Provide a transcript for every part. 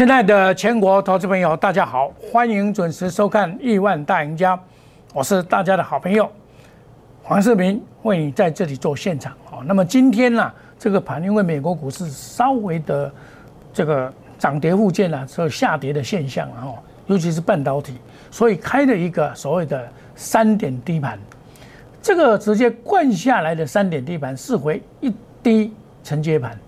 亲爱的全国投资朋友，大家好，欢迎准时收看《亿万大赢家》，我是大家的好朋友黄世明，为你在这里做现场。好，那么今天呢，这个盘因为美国股市稍微的这个涨跌互见啊，有下跌的现象啊，尤其是半导体，所以开了一个所谓的三点低盘，这个直接灌下来的三点低盘视为一低承接盘。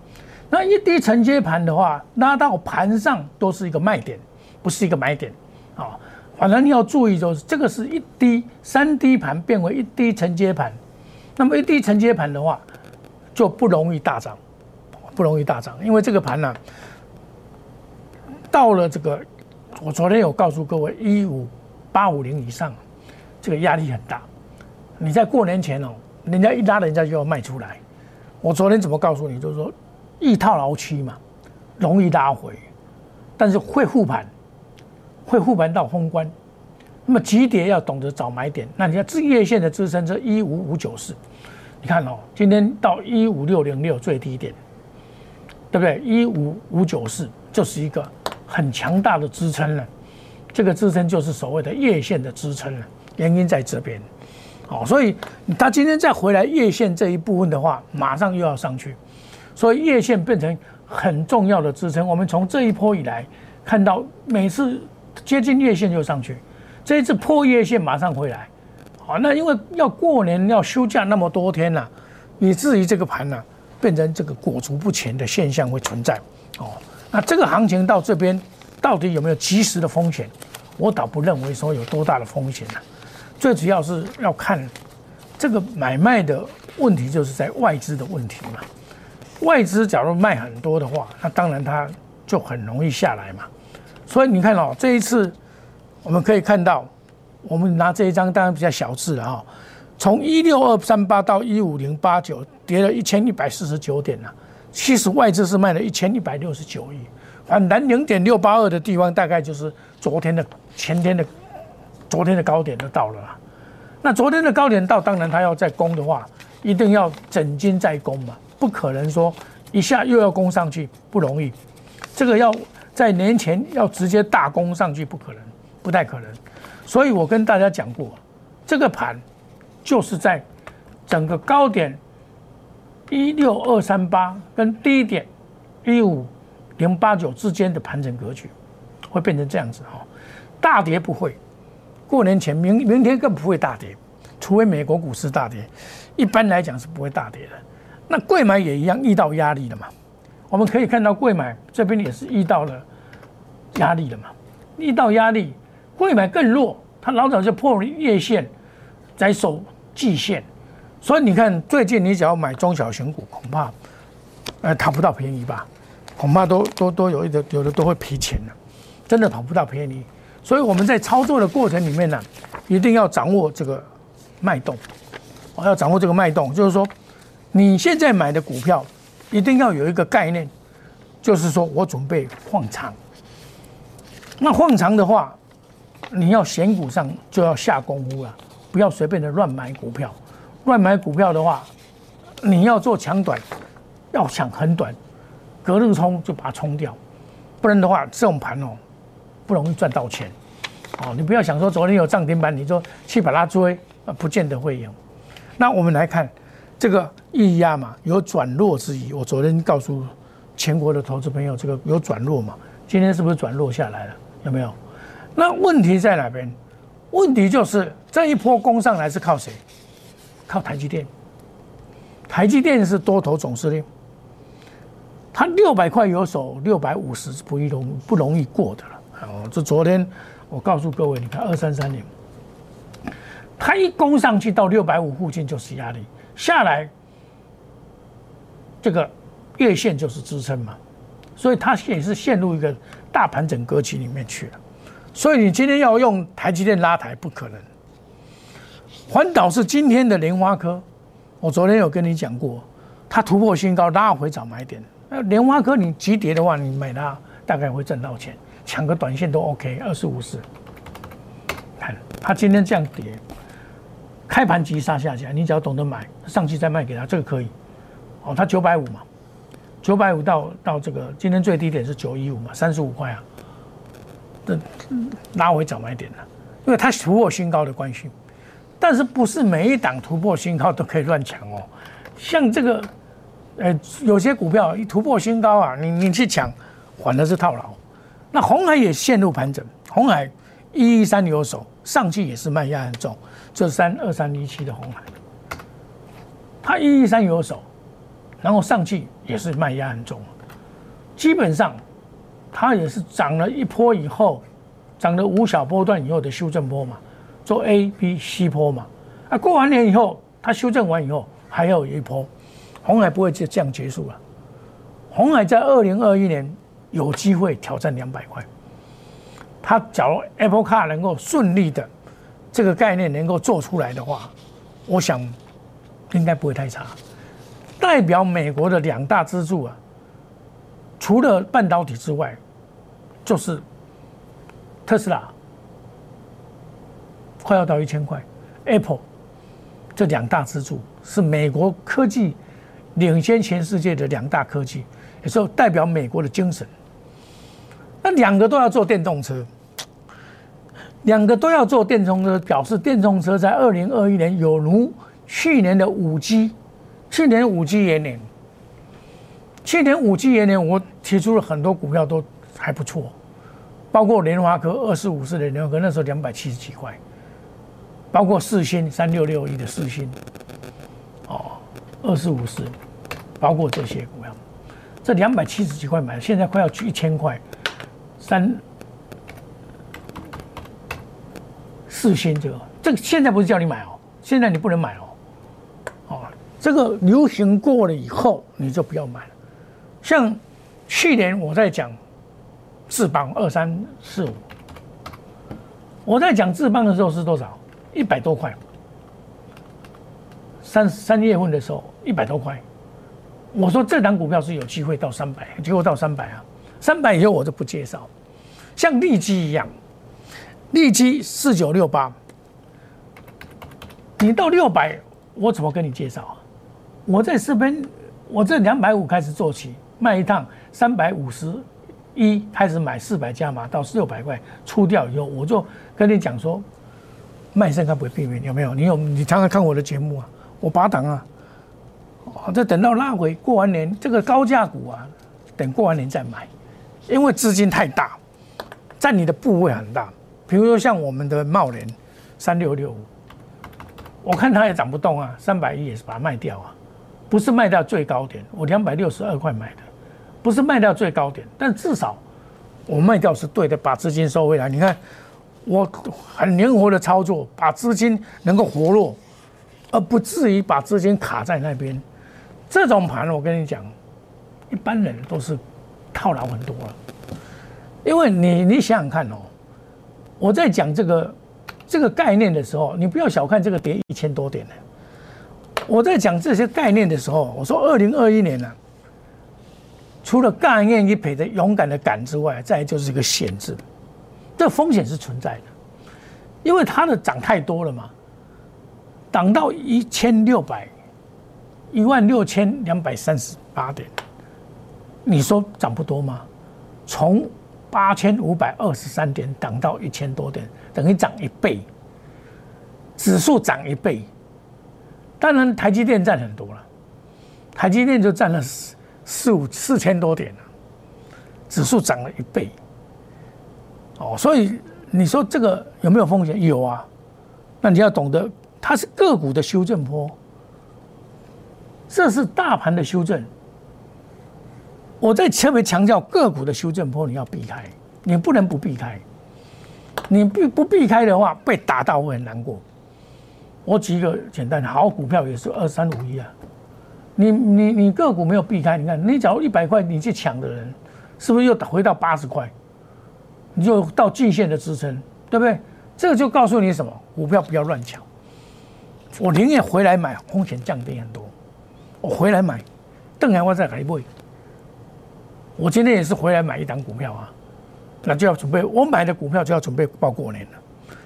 那一低承接盘的话，拉到盘上都是一个卖点，不是一个买点，啊，反正你要注意，就是这个是一低三低盘变为一低承接盘，那么一低承接盘的话，就不容易大涨，不容易大涨，因为这个盘呢，到了这个，我昨天有告诉各位，一五八五零以上，这个压力很大，你在过年前哦，人家一拉，人家就要卖出来，我昨天怎么告诉你，就是说。易套牢期嘛，容易拉回，但是会护盘，会护盘到封关。那么急跌要懂得找买点。那你看日月线的支撑是一五五九四，你看哦，今天到一五六零六最低点，对不对？一五五九四就是一个很强大的支撑了。这个支撑就是所谓的月线的支撑了，原因在这边。好，所以它今天再回来月线这一部分的话，马上又要上去。所以月线变成很重要的支撑。我们从这一波以来看到，每次接近月线就上去，这一次破月线马上回来。好，那因为要过年要休假那么多天了，以至于这个盘呢变成这个裹足不前的现象会存在。哦，那这个行情到这边到底有没有及时的风险？我倒不认为说有多大的风险呢。最主要是要看这个买卖的问题，就是在外资的问题嘛。外资假如卖很多的话，那当然它就很容易下来嘛。所以你看哦，这一次我们可以看到，我们拿这一张当然比较小字了哈。从一六二三八到一五零八九，跌了一千一百四十九点了。其实外资是卖了一千一百六十九亿，反弹零点六八二的地方，大概就是昨天的、前天的、昨天的高点都到了啦。那昨天的高点到，当然它要再攻的话，一定要整金再攻嘛。不可能说一下又要攻上去，不容易。这个要在年前要直接大攻上去，不可能，不太可能。所以我跟大家讲过，这个盘就是在整个高点一六二三八跟低点一五零八九之间的盘整格局，会变成这样子哈。大跌不会，过年前明明天更不会大跌，除非美国股市大跌，一般来讲是不会大跌的。那贵买也一样遇到压力了嘛？我们可以看到贵买这边也是遇到了压力了嘛？遇到压力，贵买更弱，它老早就破了月线，在守季线，所以你看最近你只要买中小型股，恐怕呃讨不到便宜吧？恐怕都都都有一的有的都会赔钱的，真的讨不到便宜。所以我们在操作的过程里面呢，一定要掌握这个脉动，我要掌握这个脉动，就是说。你现在买的股票，一定要有一个概念，就是说我准备放长。那放长的话，你要选股上就要下功夫了，不要随便的乱买股票。乱买股票的话，你要做强短，要抢很短，隔日冲就把它冲掉，不然的话，这种盘哦，不容易赚到钱。哦，你不要想说昨天有涨停板，你就去把它追，啊，不见得会赢。那我们来看。这个溢压嘛，有转弱之意。我昨天告诉全国的投资朋友，这个有转弱嘛？今天是不是转弱下来了？有没有？那问题在哪边？问题就是这一波攻上来是靠谁？靠台积电。台积电是多头总司令，它六百块有手，六百五十是不易容不容易过的了。哦，这昨天我告诉各位，你看二三三零，它一攻上去到六百五附近就是压力。下来，这个月线就是支撑嘛，所以它也是陷入一个大盘整格局里面去了。所以你今天要用台积电拉抬不可能。环岛是今天的莲花科，我昨天有跟你讲过，它突破新高拉回找买点。那莲花科你急跌的话，你买它大概会挣到钱，抢个短线都 OK。二十五四，看它今天这样跌。开盘急杀下去，你只要懂得买，上去再卖给他，这个可以。哦，它九百五嘛，九百五到到这个今天最低点是九一五嘛，三十五块啊，这拉回早买点了，因为它突破新高的关系。但是不是每一档突破新高都可以乱抢哦？像这个，呃，有些股票一突破新高啊，你你去抢，反而是套牢。那红海也陷入盘整，红海一一三有手，上去也是卖压很重，这三二三一七的红海，它一一三有手，然后上去也是卖压很重，基本上它也是涨了一波以后，涨了五小波段以后的修正波嘛。做 A、B、C 波嘛，啊，过完年以后，它修正完以后，还要有一波，红海不会就这样结束了。红海在二零二一年有机会挑战两百块，它假如 Apple Car 能够顺利的这个概念能够做出来的话，我想应该不会太差。代表美国的两大支柱啊，除了半导体之外，就是特斯拉。快要到一千块，Apple 这两大支柱是美国科技领先全世界的两大科技，也是代表美国的精神。那两个都要做电动车，两个都要做电动车，表示电动车在二零二一年有如去年的五 G，去年五 G 元年，去年五 G 元年我提出了很多股票都还不错，包括联华科二四五四的联华科那时候两百七十几块。包括四星三六六一的四星，哦，二四五四，包括这些股票，这两百七十几块买，现在快要去一千块，三四星这个，这个现在不是叫你买哦，现在你不能买哦，哦，这个流行过了以后你就不要买了。像去年我在讲智邦二三四五，我在讲智邦的时候是多少？一百多块，三三月份的时候一百多块，我说这档股票是有机会到三百，结果到三百啊，三百以后我就不介绍。像利基一样，利基四九六八，你到六百，我怎么跟你介绍啊？我在四边，我这两百五开始做起，卖一趟三百五十一，开始买四百加码到六百块出掉以后，我就跟你讲说。卖身该不会避免有没有？你有你常常看我的节目啊，我拔档啊，哦，再等到拉回过完年这个高价股啊，等过完年再买，因为资金太大，占你的部位很大。比如说像我们的茂联三六六五，我看它也涨不动啊，三百亿也是把它卖掉啊，不是卖到最高点，我两百六十二块买的，不是卖到最高点，但至少我卖掉是对的，把资金收回来。你看。我很灵活的操作，把资金能够活络，而不至于把资金卡在那边。这种盘，我跟你讲，一般人都是套牢很多了。因为你，你想想看哦，我在讲这个这个概念的时候，你不要小看这个跌一千多点的。我在讲这些概念的时候，我说二零二一年呢，除了干愿一赔的勇敢的敢之外，再就是一个险字。这风险是存在的，因为它的涨太多了嘛，涨到一千六百一万六千两百三十八点，你说涨不多吗？从八千五百二十三点涨到一千多点，等于涨一倍，指数涨一倍，当然台积电占很多了，台积电就占了四四五四千多点了，指数涨了一倍。哦，所以你说这个有没有风险？有啊，那你要懂得，它是个股的修正波，这是大盘的修正。我在特别强调个股的修正波，你要避开，你不能不避开。你避不避开的话，被打到会很难过。我举一个简单的，好股票也是二三五一啊，你你你个股没有避开，你看你假如一百块你去抢的人，是不是又回到八十块？你就到季线的支撑，对不对？这个就告诉你什么？股票不要乱抢。我宁愿回来买，风险降低很多。我回来买，邓海我再来买。我今天也是回来买一档股票啊，那就要准备，我买的股票就要准备报过年了。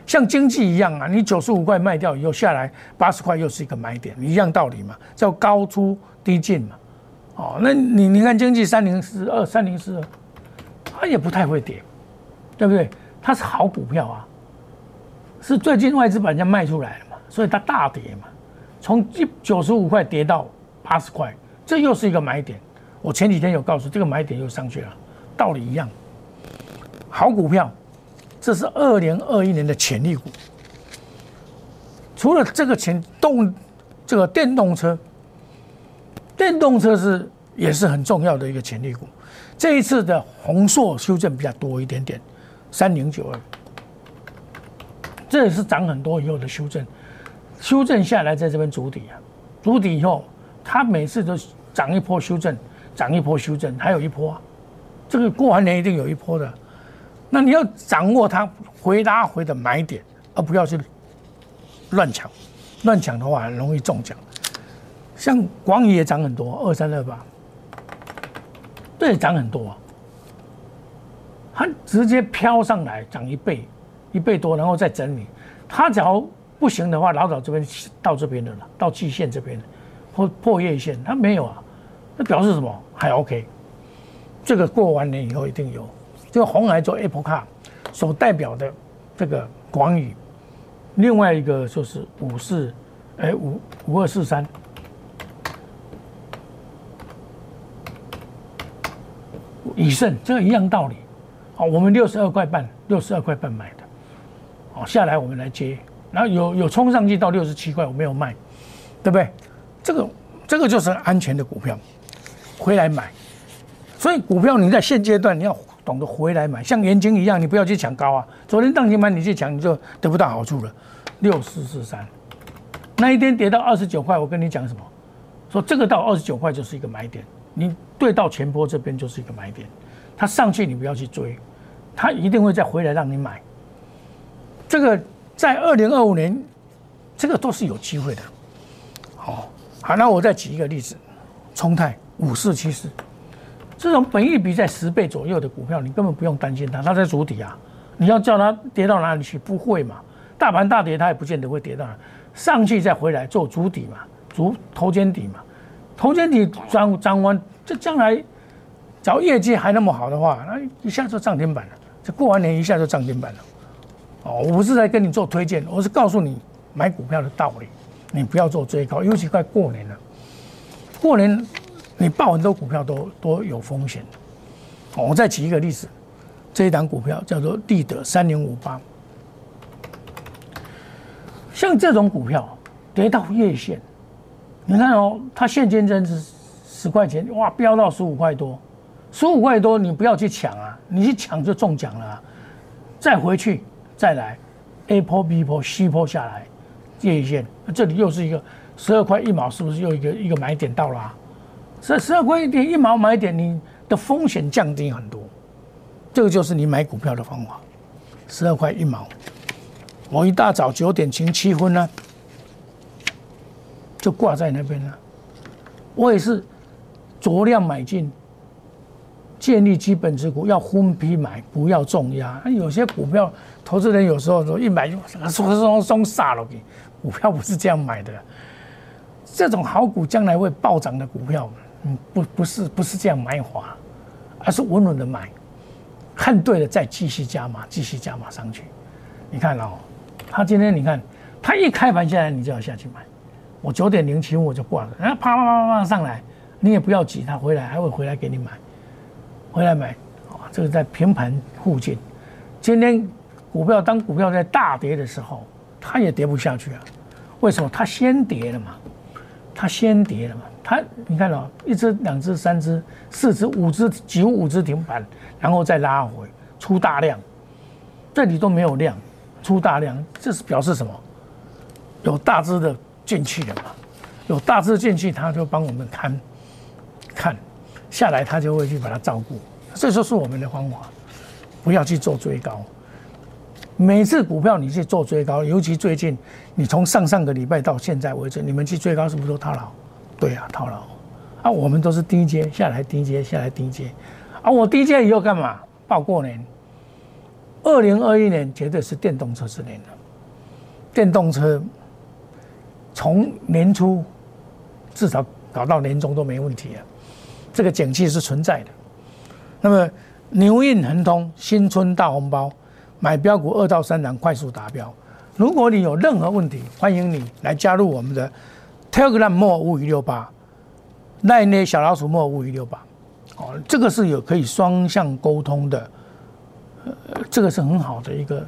像经济一样啊，你九十五块卖掉以后下来八十块又是一个买点，一样道理嘛，叫高出低进嘛。哦，那你你看经济三零四二三零四二，它也不太会跌，对不对？它是好股票啊，是最近外资把人家卖出来了嘛，所以它大跌嘛，从一九十五块跌到八十块，这又是一个买点。我前几天有告诉这个买点又上去了，道理一样。好股票，这是二零二一年的潜力股。除了这个潜动，这个电动车，电动车是也是很重要的一个潜力股。这一次的红硕修正比较多一点点，三零九二，这也是涨很多以后的修正，修正下来在这边筑底啊，筑底以后，它每次都涨一波修正，涨一波修正，还有一波，啊这个过完年一定有一波的。那你要掌握它回拉回的买点，而不要去。乱抢，乱抢的话很容易中奖。像广宇也涨很多，二三二八，对，涨很多。啊它直接飘上来涨一倍，一倍多，然后再整理。它只要不行的话，老早这边到这边的了，到季线这边，破破月线，它没有啊，那表示什么？还 OK。这个过完年以后一定有。这个红海做 Apple Car 所代表的这个广宇。另外一个就是五四，哎五五二四三，以盛这个一样道理，好，我们六十二块半，六十二块半买的，好下来我们来接，然后有有冲上去到六十七块，我没有卖，对不对？这个这个就是安全的股票，回来买，所以股票你在现阶段你要懂得回来买，像元晶一样，你不要去抢高啊，昨天当天买你去抢，你就得不到好处了。六四四三，那一天跌到二十九块，我跟你讲什么？说这个到二十九块就是一个买点，你对到前波这边就是一个买点，它上去你不要去追，它一定会再回来让你买。这个在二零二五年，这个都是有机会的。好，好，那我再举一个例子，冲泰五四七四，这种本益比在十倍左右的股票，你根本不用担心它，它在主底啊，你要叫它跌到哪里去？不会嘛。大盘大跌，它也不见得会跌到哪上去再回来做主底嘛，主头肩底嘛，头肩底涨涨完，这将来只要业绩还那么好的话，那一下就涨停板了。这过完年一下就涨停板了。哦，我不是在跟你做推荐，我是告诉你买股票的道理，你不要做追高，尤其快过年了。过年你报很多股票都都有风险。我再举一个例子，这一档股票叫做立德三零五八。像这种股票跌到月线，你看哦，它现金增值十块钱，哇，飙到十五块多，十五块多你不要去抢啊，你去抢就中奖了，再回去再来，A 波 B 波 C 波下来，月线，这里又是一个十二块一毛，是不是又一个一个买点到了？十十二块一点一毛买点，你的风险降低很多，这个就是你买股票的方法，十二块一毛。我一大早九点前七分呢，就挂在那边了。我也是酌量买进，建立基本持股，要分批买，不要重压。有些股票，投资人有时候说一买就松松松杀了给，股票不是这样买的。这种好股将来会暴涨的股票，不不是不是这样买法，而是稳稳的买，看对了再继续加码，继续加码上去。你看哦。他今天你看，他一开盘下来，你就要下去买。我九点零七我就挂了，然后啪啪啪啪上来，你也不要急，他回来还会回来给你买，回来买。啊，这个在平盘附近。今天股票当股票在大跌的时候，它也跌不下去啊。为什么？它先跌了嘛，它先跌了嘛。它你看哦一只、两只、三只、四只、五只，几乎五只停板，然后再拉回出大量，这里都没有量。出大量，这是表示什么？有大只的进去了嘛？有大只进去，他就帮我们看，看下来，他就会去把它照顾。这就是我们的方法，不要去做追高。每次股票你去做追高，尤其最近，你从上上个礼拜到现在为止，你们去追高是不是都套牢？对呀，套牢。啊，我们都是低阶下来，低阶下来，低阶。啊，我低阶以后干嘛？报过年。二零二一年绝对是电动车之年了。电动车从年初至少搞到年终都没问题啊。这个景气是存在的。那么牛运恒通新春大红包，买标股二到三档快速达标。如果你有任何问题，欢迎你来加入我们的 Telegram 莫五一六八，奈内小老鼠莫五一六八。哦，这个是有可以双向沟通的，呃，这个是很好的一个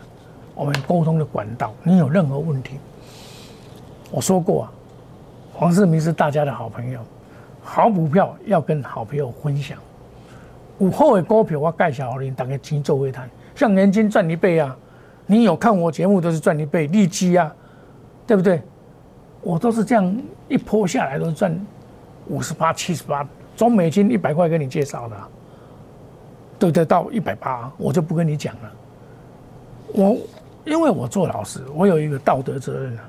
我们沟通的管道。你有任何问题，我说过啊，黄世明是大家的好朋友，好股票要跟好朋友分享。午后的股票我介绍给你，大家请做会谈，像年金赚一倍啊，你有看我节目都是赚一倍，利基啊，对不对？我都是这样一波下来都赚五十八、七十八。中美金一百块给你介绍的，对得到一百八，我就不跟你讲了。我因为我做老师，我有一个道德责任啊。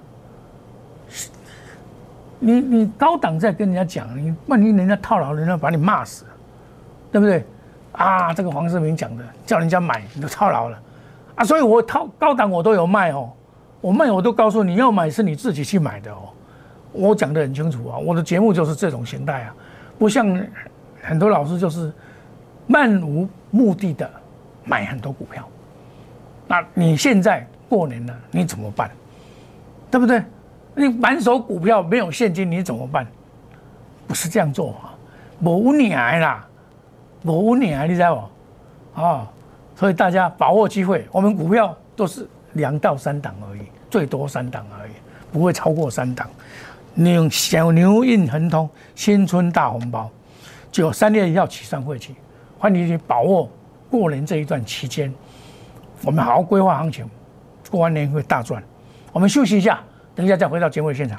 你你高档在跟人家讲，你万一人家套牢，人家把你骂死，对不对？啊，这个黄世明讲的，叫人家买，你都套牢了啊。所以我套高档我都有卖哦，我卖我都告诉你要买是你自己去买的哦。我讲的很清楚啊，我的节目就是这种形态啊。不像很多老师就是漫无目的的买很多股票，那你现在过年了，你怎么办？对不对？你满手股票没有现金，你怎么办？不是这样做啊，无年啦，无年，你知道不？啊，所以大家把握机会，我们股票都是两到三档而已，最多三档而已，不会超过三档。牛小牛运恒通新春大红包，就三月一号起算会期，欢迎你把握过年这一段期间，我们好好规划行情，过完年会大赚。我们休息一下，等一下再回到节目现场。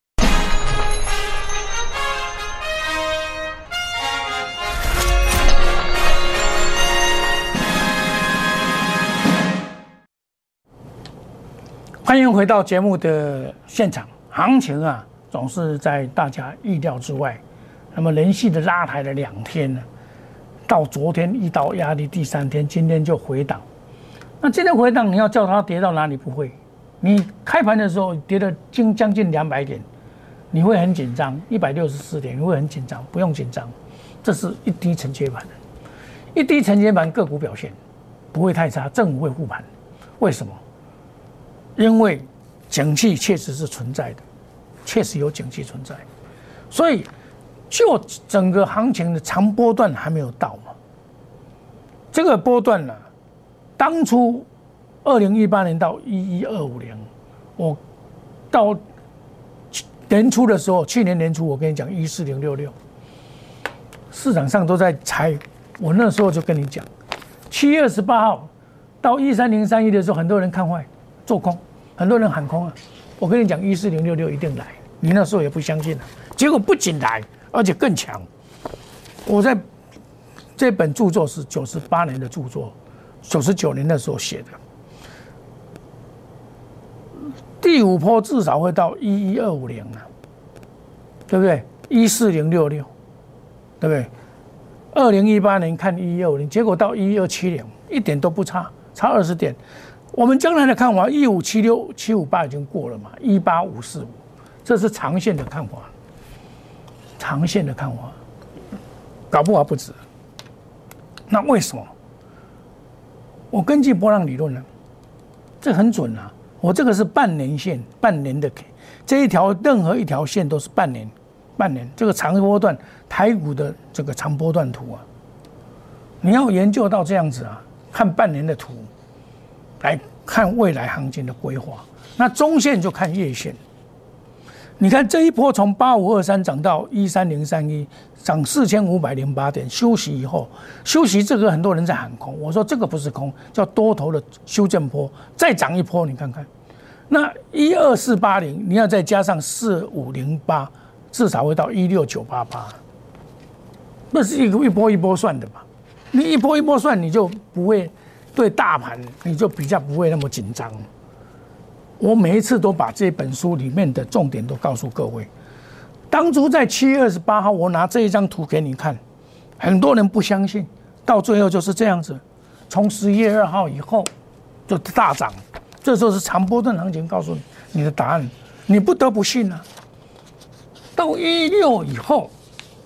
欢迎回到节目的现场。行情啊，总是在大家意料之外。那么连续的拉抬了两天呢，到昨天遇到压力，第三天今天就回档。那今天回档，你要叫它跌到哪里？不会。你开盘的时候跌了近将近两百点，你会很紧张。一百六十四点，你会很紧张。不用紧张，这是一低承接盘，一低承接盘个股表现不会太差，正午会护盘。为什么？因为景气确实是存在的，确实有景气存在，所以就整个行情的长波段还没有到嘛。这个波段呢，当初二零一八年到一一二五年，我到年初的时候，去年年初我跟你讲一四零六六，市场上都在猜，我那时候就跟你讲，七月二十八号到一三零三一的时候，很多人看坏。做空，很多人喊空啊！我跟你讲，一四零六六一定来，你那时候也不相信啊。结果不仅来，而且更强。我在这本著作是九十八年的著作，九十九年的时候写的。第五波至少会到一一二五零啊，对不对？一四零六六，对不对？二零一八年看一一二五零，结果到一一二七零，一点都不差，差二十点。我们将来的看法，一五七六七五八已经过了嘛？一八五四五，这是长线的看法，长线的看法，搞不好不止。那为什么？我根据波浪理论呢，这很准啊！我这个是半年线，半年的 K，这一条任何一条线都是半年半年这个长波段台股的这个长波段图啊，你要研究到这样子啊，看半年的图，来看未来行情的规划。那中线就看月线。你看这一波从八五二三涨到一三零三一，涨四千五百零八点，休息以后，休息这个很多人在喊空，我说这个不是空，叫多头的修正波，再涨一波，你看看，那一二四八零，你要再加上四五零八，至少会到一六九八八，那是一个一波一波算的嘛，你一波一波算，你就不会对大盘，你就比较不会那么紧张。我每一次都把这本书里面的重点都告诉各位。当初在七月二十八号，我拿这一张图给你看，很多人不相信，到最后就是这样子。从十一月二号以后就大涨，这时候是长波段行情，告诉你你的答案，你不得不信啊。到一六以后，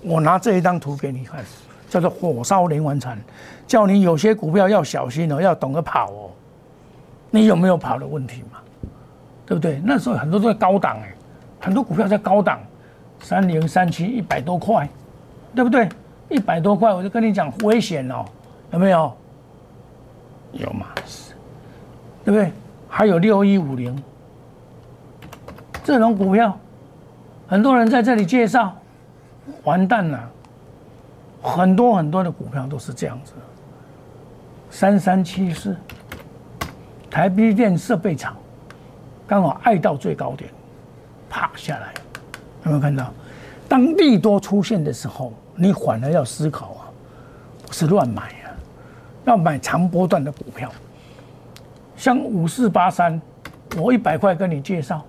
我拿这一张图给你看，叫做火烧连环船，叫你有些股票要小心哦，要懂得跑哦。你有没有跑的问题嘛？对不对？那时候很多都在高档哎，很多股票在高档，三零三七一百多块，对不对？一百多块，我就跟你讲危险哦，有没有？有嘛？对不对？还有六一五零这种股票，很多人在这里介绍，完蛋了。很多很多的股票都是这样子。三三七四，台积电设备厂。刚好爱到最高点，啪下来，有没有看到？当利多出现的时候，你反而要思考啊，不是乱买啊，要买长波段的股票。像五四八三，我一百块跟你介绍，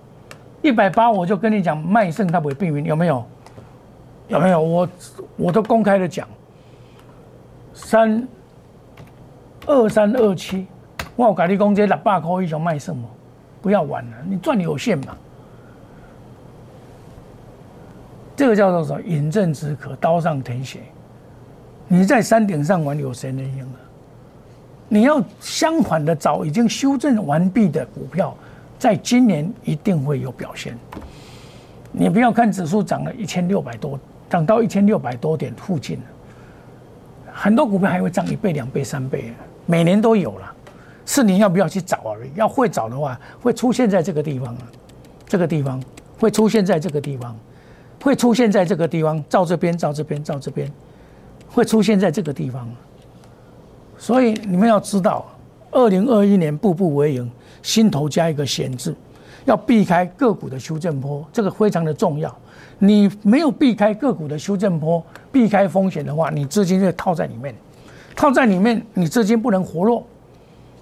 一百八我就跟你讲卖肾它不会避免，有没有？有没有？我我都公开的讲，三二三二七，我改你讲这六百块以上卖什么？不要玩了，你赚有限嘛。这个叫做什么？饮鸩止渴，刀上舔血。你在山顶上玩，有谁能赢啊？你要相反的找已经修正完毕的股票，在今年一定会有表现。你不要看指数涨了一千六百多，涨到一千六百多点附近很多股票还会涨一倍、两倍、三倍，每年都有了。是你要不要去找而已。要会找的话，会出现在这个地方啊，这个地方会出现在这个地方，会出现在这个地方，照这边，照这边，照这边，会出现在这个地方。所以你们要知道，二零二一年步步为营，心头加一个险字，要避开个股的修正坡，这个非常的重要。你没有避开个股的修正坡，避开风险的话，你资金就套在里面，套在里面，你资金不能活络。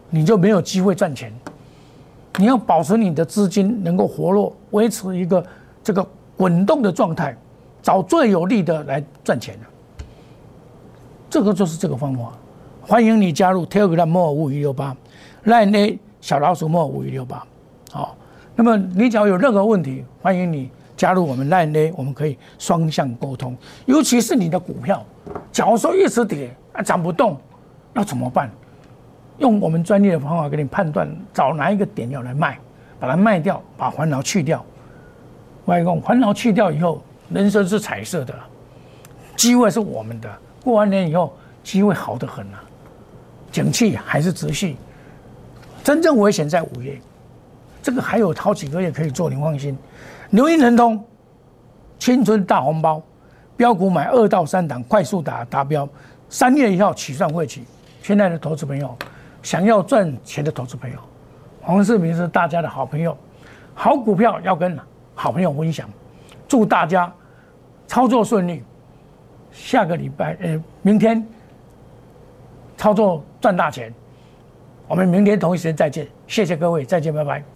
你就没有机会赚钱。你要保持你的资金能够活络，维持一个这个滚动的状态，找最有利的来赚钱这个就是这个方法。欢迎你加入 Telegram 莫五一六八，Line 小老鼠莫五一六八。好，那么你只要有任何问题，欢迎你加入我们 Line 我们可以双向沟通。尤其是你的股票，假如说一直跌啊涨不动，那怎么办？用我们专业的方法给你判断，找哪一个点要来卖，把它卖掉，把烦恼去掉。外公，烦恼去掉以后，人生是彩色的，机会是我们的。过完年以后，机会好得很啊，景气还是持续。真正危险在五月，这个还有好几个月可以做，您放心。牛音神通，青春大红包，标股买二到三档，快速达达标，三月一号起算会起。亲爱的投资朋友。想要赚钱的投资朋友，黄世明是大家的好朋友，好股票要跟好朋友分享，祝大家操作顺利，下个礼拜呃明天操作赚大钱，我们明天同一时间再见，谢谢各位，再见，拜拜。